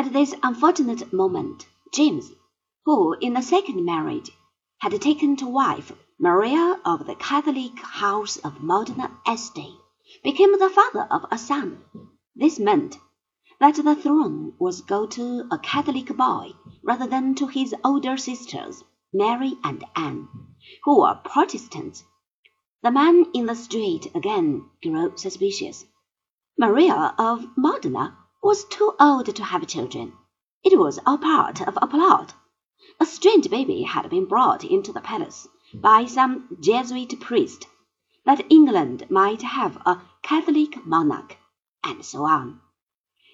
At this unfortunate moment, James, who in the second marriage had taken to wife Maria of the Catholic house of Modena Este, became the father of a son. This meant that the throne was go to a Catholic boy rather than to his older sisters, Mary and Anne, who were Protestants. The man in the street again grew suspicious. Maria of Modena was too old to have children. It was all part of a plot. A strange baby had been brought into the palace by some Jesuit priest, that England might have a Catholic monarch, and so on.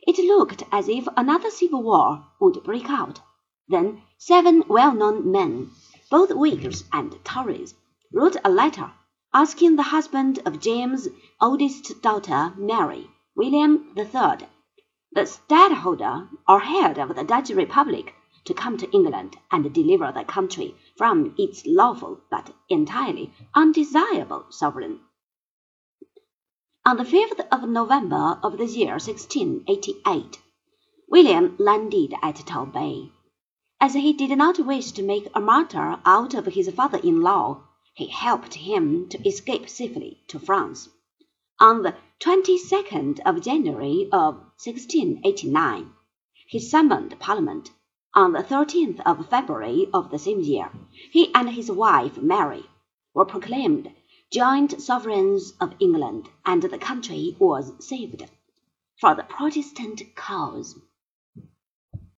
It looked as if another civil war would break out. Then seven well-known men, both Whigs and Tories, wrote a letter asking the husband of James's oldest daughter, Mary, William III, the stadtholder or head of the Dutch Republic, to come to England and deliver the country from its lawful but entirely undesirable sovereign. On the 5th of November of the year 1688, William landed at Torbay. As he did not wish to make a martyr out of his father-in-law, he helped him to escape safely to France. On the 22nd of January of 1689, he summoned Parliament. On the 13th of February of the same year, he and his wife Mary were proclaimed joint sovereigns of England, and the country was saved. For the Protestant cause.